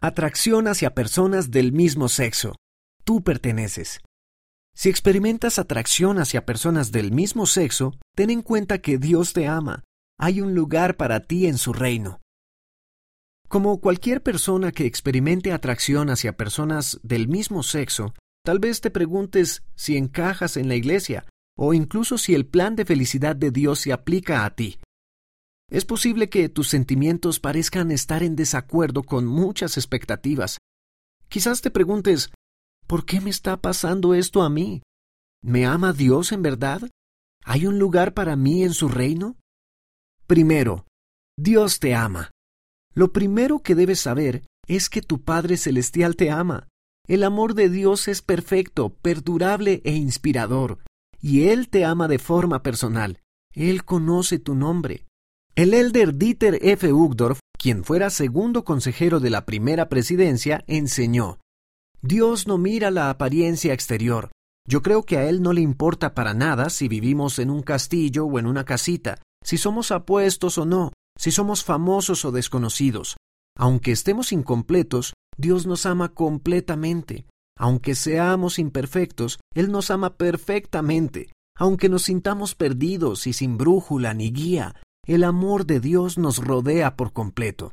Atracción hacia personas del mismo sexo. Tú perteneces. Si experimentas atracción hacia personas del mismo sexo, ten en cuenta que Dios te ama. Hay un lugar para ti en su reino. Como cualquier persona que experimente atracción hacia personas del mismo sexo, tal vez te preguntes si encajas en la iglesia o incluso si el plan de felicidad de Dios se aplica a ti. Es posible que tus sentimientos parezcan estar en desacuerdo con muchas expectativas. Quizás te preguntes, ¿por qué me está pasando esto a mí? ¿Me ama Dios en verdad? ¿Hay un lugar para mí en su reino? Primero, Dios te ama. Lo primero que debes saber es que tu Padre Celestial te ama. El amor de Dios es perfecto, perdurable e inspirador, y Él te ama de forma personal. Él conoce tu nombre. El elder Dieter F. Uchtdorf, quien fuera segundo consejero de la primera presidencia, enseñó Dios no mira la apariencia exterior. Yo creo que a Él no le importa para nada si vivimos en un castillo o en una casita, si somos apuestos o no, si somos famosos o desconocidos. Aunque estemos incompletos, Dios nos ama completamente. Aunque seamos imperfectos, Él nos ama perfectamente. Aunque nos sintamos perdidos y sin brújula ni guía, el amor de Dios nos rodea por completo.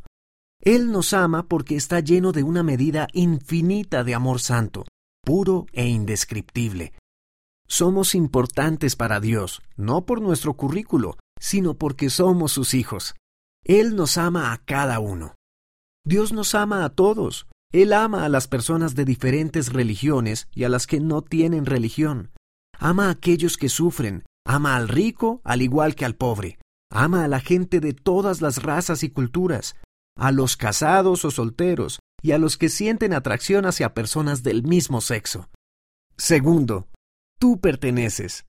Él nos ama porque está lleno de una medida infinita de amor santo, puro e indescriptible. Somos importantes para Dios, no por nuestro currículo, sino porque somos sus hijos. Él nos ama a cada uno. Dios nos ama a todos. Él ama a las personas de diferentes religiones y a las que no tienen religión. Ama a aquellos que sufren, ama al rico al igual que al pobre. Ama a la gente de todas las razas y culturas, a los casados o solteros y a los que sienten atracción hacia personas del mismo sexo. Segundo, tú perteneces.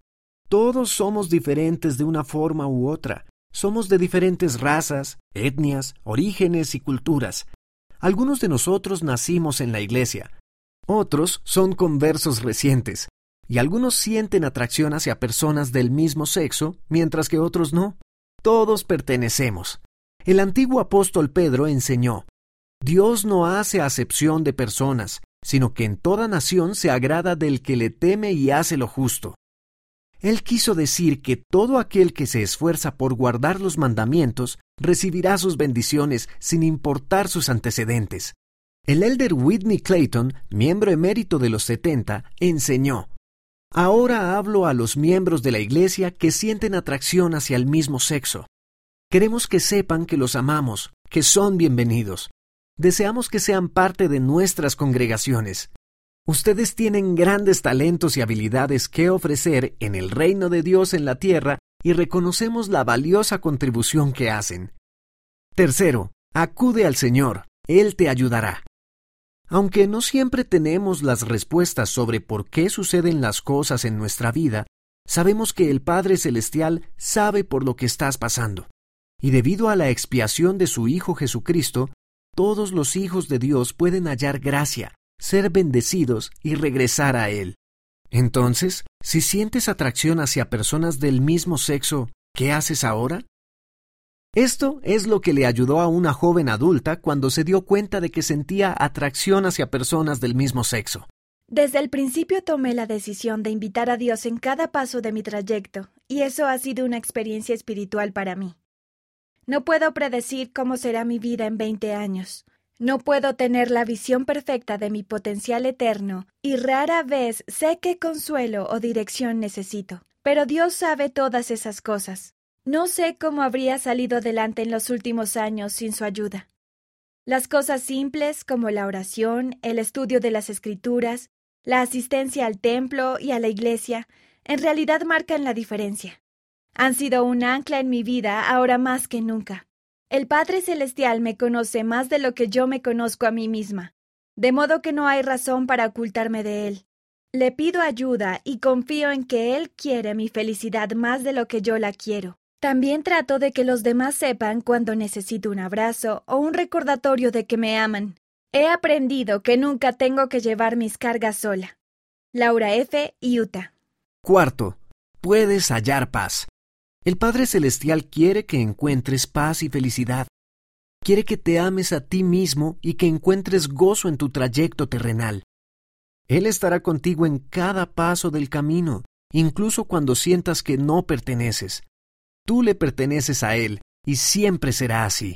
Todos somos diferentes de una forma u otra. Somos de diferentes razas, etnias, orígenes y culturas. Algunos de nosotros nacimos en la iglesia. Otros son conversos recientes. Y algunos sienten atracción hacia personas del mismo sexo, mientras que otros no. Todos pertenecemos. El antiguo apóstol Pedro enseñó, Dios no hace acepción de personas, sino que en toda nación se agrada del que le teme y hace lo justo. Él quiso decir que todo aquel que se esfuerza por guardar los mandamientos recibirá sus bendiciones sin importar sus antecedentes. El elder Whitney Clayton, miembro emérito de los setenta, enseñó Ahora hablo a los miembros de la Iglesia que sienten atracción hacia el mismo sexo. Queremos que sepan que los amamos, que son bienvenidos. Deseamos que sean parte de nuestras congregaciones. Ustedes tienen grandes talentos y habilidades que ofrecer en el reino de Dios en la tierra y reconocemos la valiosa contribución que hacen. Tercero, acude al Señor, Él te ayudará. Aunque no siempre tenemos las respuestas sobre por qué suceden las cosas en nuestra vida, sabemos que el Padre Celestial sabe por lo que estás pasando. Y debido a la expiación de su Hijo Jesucristo, todos los hijos de Dios pueden hallar gracia, ser bendecidos y regresar a Él. Entonces, si sientes atracción hacia personas del mismo sexo, ¿qué haces ahora? Esto es lo que le ayudó a una joven adulta cuando se dio cuenta de que sentía atracción hacia personas del mismo sexo. Desde el principio tomé la decisión de invitar a Dios en cada paso de mi trayecto, y eso ha sido una experiencia espiritual para mí. No puedo predecir cómo será mi vida en 20 años. No puedo tener la visión perfecta de mi potencial eterno, y rara vez sé qué consuelo o dirección necesito. Pero Dios sabe todas esas cosas. No sé cómo habría salido adelante en los últimos años sin su ayuda. Las cosas simples como la oración, el estudio de las escrituras, la asistencia al templo y a la iglesia, en realidad marcan la diferencia. Han sido un ancla en mi vida ahora más que nunca. El Padre Celestial me conoce más de lo que yo me conozco a mí misma, de modo que no hay razón para ocultarme de Él. Le pido ayuda y confío en que Él quiere mi felicidad más de lo que yo la quiero. También trato de que los demás sepan cuando necesito un abrazo o un recordatorio de que me aman. He aprendido que nunca tengo que llevar mis cargas sola. Laura F. Utah. Cuarto, puedes hallar paz. El Padre Celestial quiere que encuentres paz y felicidad. quiere que te ames a ti mismo y que encuentres gozo en tu trayecto terrenal. Él estará contigo en cada paso del camino, incluso cuando sientas que no perteneces. Tú le perteneces a Él y siempre será así.